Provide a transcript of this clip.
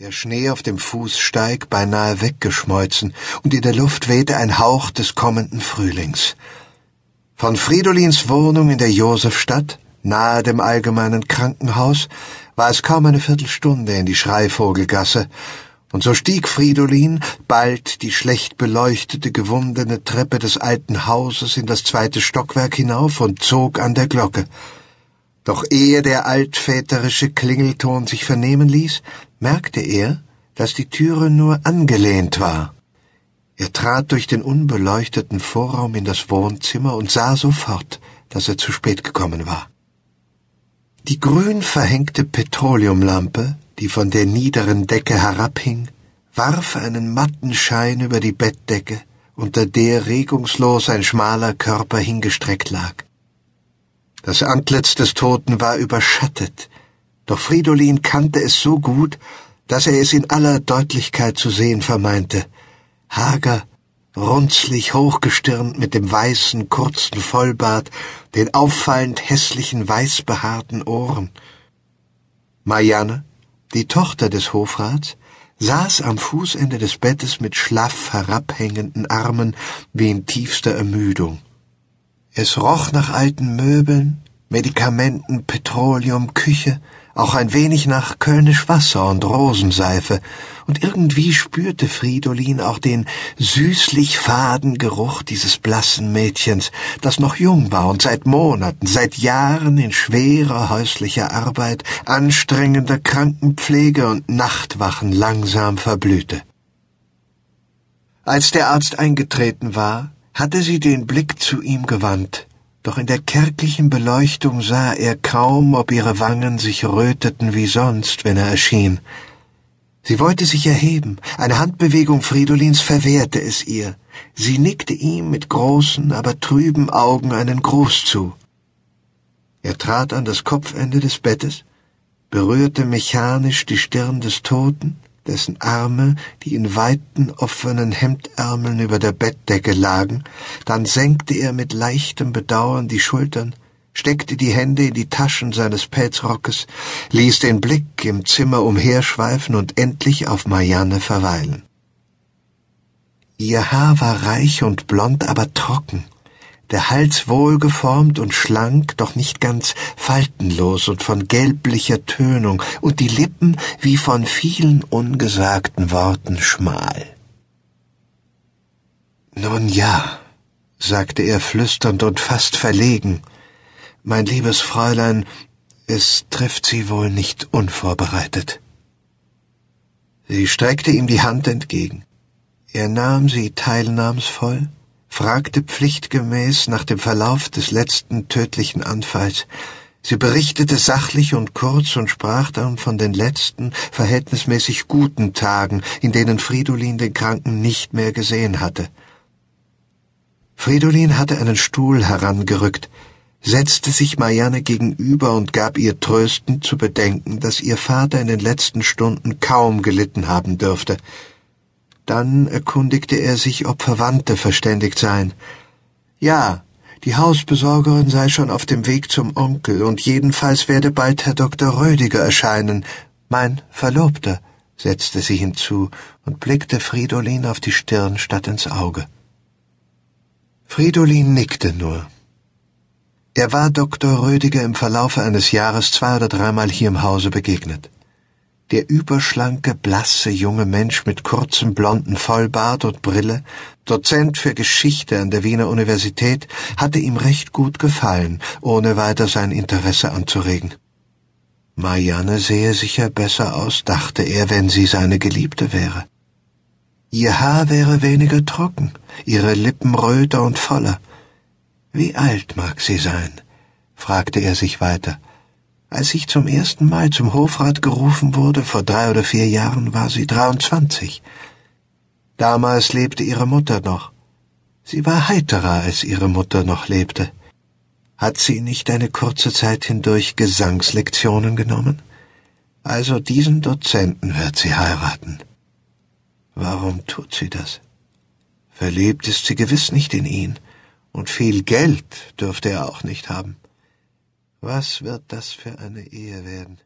der Schnee auf dem Fußsteig beinahe weggeschmolzen, und in der Luft wehte ein Hauch des kommenden Frühlings. Von Fridolins Wohnung in der Josefstadt, nahe dem allgemeinen Krankenhaus, war es kaum eine Viertelstunde in die Schreivogelgasse, und so stieg Fridolin bald die schlecht beleuchtete, gewundene Treppe des alten Hauses in das zweite Stockwerk hinauf und zog an der Glocke. Doch ehe der altväterische Klingelton sich vernehmen ließ, merkte er, dass die Türe nur angelehnt war. Er trat durch den unbeleuchteten Vorraum in das Wohnzimmer und sah sofort, dass er zu spät gekommen war. Die grün verhängte Petroleumlampe, die von der niederen Decke herabhing, warf einen matten Schein über die Bettdecke, unter der regungslos ein schmaler Körper hingestreckt lag. Das Antlitz des Toten war überschattet, doch Fridolin kannte es so gut, dass er es in aller Deutlichkeit zu sehen vermeinte. Hager, runzlig hochgestirnt mit dem weißen, kurzen Vollbart, den auffallend hässlichen, weißbehaarten Ohren. Marianne, die Tochter des Hofrats, saß am Fußende des Bettes mit schlaff herabhängenden Armen wie in tiefster Ermüdung. Es roch nach alten Möbeln, Medikamenten, Petroleum, Küche, auch ein wenig nach Kölnisch Wasser und Rosenseife, und irgendwie spürte Fridolin auch den süßlich faden Geruch dieses blassen Mädchens, das noch jung war und seit Monaten, seit Jahren in schwerer häuslicher Arbeit, anstrengender Krankenpflege und Nachtwachen langsam verblühte. Als der Arzt eingetreten war, hatte sie den Blick zu ihm gewandt, doch in der kärglichen Beleuchtung sah er kaum, ob ihre Wangen sich röteten wie sonst, wenn er erschien. Sie wollte sich erheben, eine Handbewegung Fridolins verwehrte es ihr. Sie nickte ihm mit großen, aber trüben Augen einen Gruß zu. Er trat an das Kopfende des Bettes, berührte mechanisch die Stirn des Toten, dessen Arme, die in weiten offenen Hemdärmeln über der Bettdecke lagen, dann senkte er mit leichtem Bedauern die Schultern, steckte die Hände in die Taschen seines Pelzrockes, ließ den Blick im Zimmer umherschweifen und endlich auf Marianne verweilen. Ihr Haar war reich und blond, aber trocken, der Hals wohlgeformt und schlank, doch nicht ganz faltenlos und von gelblicher Tönung, und die Lippen wie von vielen ungesagten Worten schmal. Nun ja, sagte er flüsternd und fast verlegen, mein liebes Fräulein, es trifft Sie wohl nicht unvorbereitet. Sie streckte ihm die Hand entgegen. Er nahm sie teilnahmsvoll, fragte pflichtgemäß nach dem Verlauf des letzten tödlichen Anfalls. Sie berichtete sachlich und kurz und sprach dann von den letzten, verhältnismäßig guten Tagen, in denen Fridolin den Kranken nicht mehr gesehen hatte. Fridolin hatte einen Stuhl herangerückt, setzte sich Marianne gegenüber und gab ihr tröstend zu bedenken, dass ihr Vater in den letzten Stunden kaum gelitten haben dürfte. Dann erkundigte er sich, ob Verwandte verständigt seien. Ja, die Hausbesorgerin sei schon auf dem Weg zum Onkel, und jedenfalls werde bald Herr Dr. Rödiger erscheinen. Mein Verlobter, setzte sie hinzu und blickte Fridolin auf die Stirn statt ins Auge. Fridolin nickte nur. Er war Dr. Rödiger im Verlaufe eines Jahres zwei oder dreimal hier im Hause begegnet. Der überschlanke, blasse junge Mensch mit kurzem blonden Vollbart und Brille, Dozent für Geschichte an der Wiener Universität, hatte ihm recht gut gefallen, ohne weiter sein Interesse anzuregen. Marianne sehe sicher besser aus, dachte er, wenn sie seine Geliebte wäre. Ihr Haar wäre weniger trocken, ihre Lippen röter und voller, wie alt mag sie sein? fragte er sich weiter. Als ich zum ersten Mal zum Hofrat gerufen wurde, vor drei oder vier Jahren, war sie dreiundzwanzig. Damals lebte ihre Mutter noch. Sie war heiterer, als ihre Mutter noch lebte. Hat sie nicht eine kurze Zeit hindurch Gesangslektionen genommen? Also diesen Dozenten wird sie heiraten. Warum tut sie das? Verliebt ist sie gewiss nicht in ihn. Und viel Geld dürfte er auch nicht haben. Was wird das für eine Ehe werden?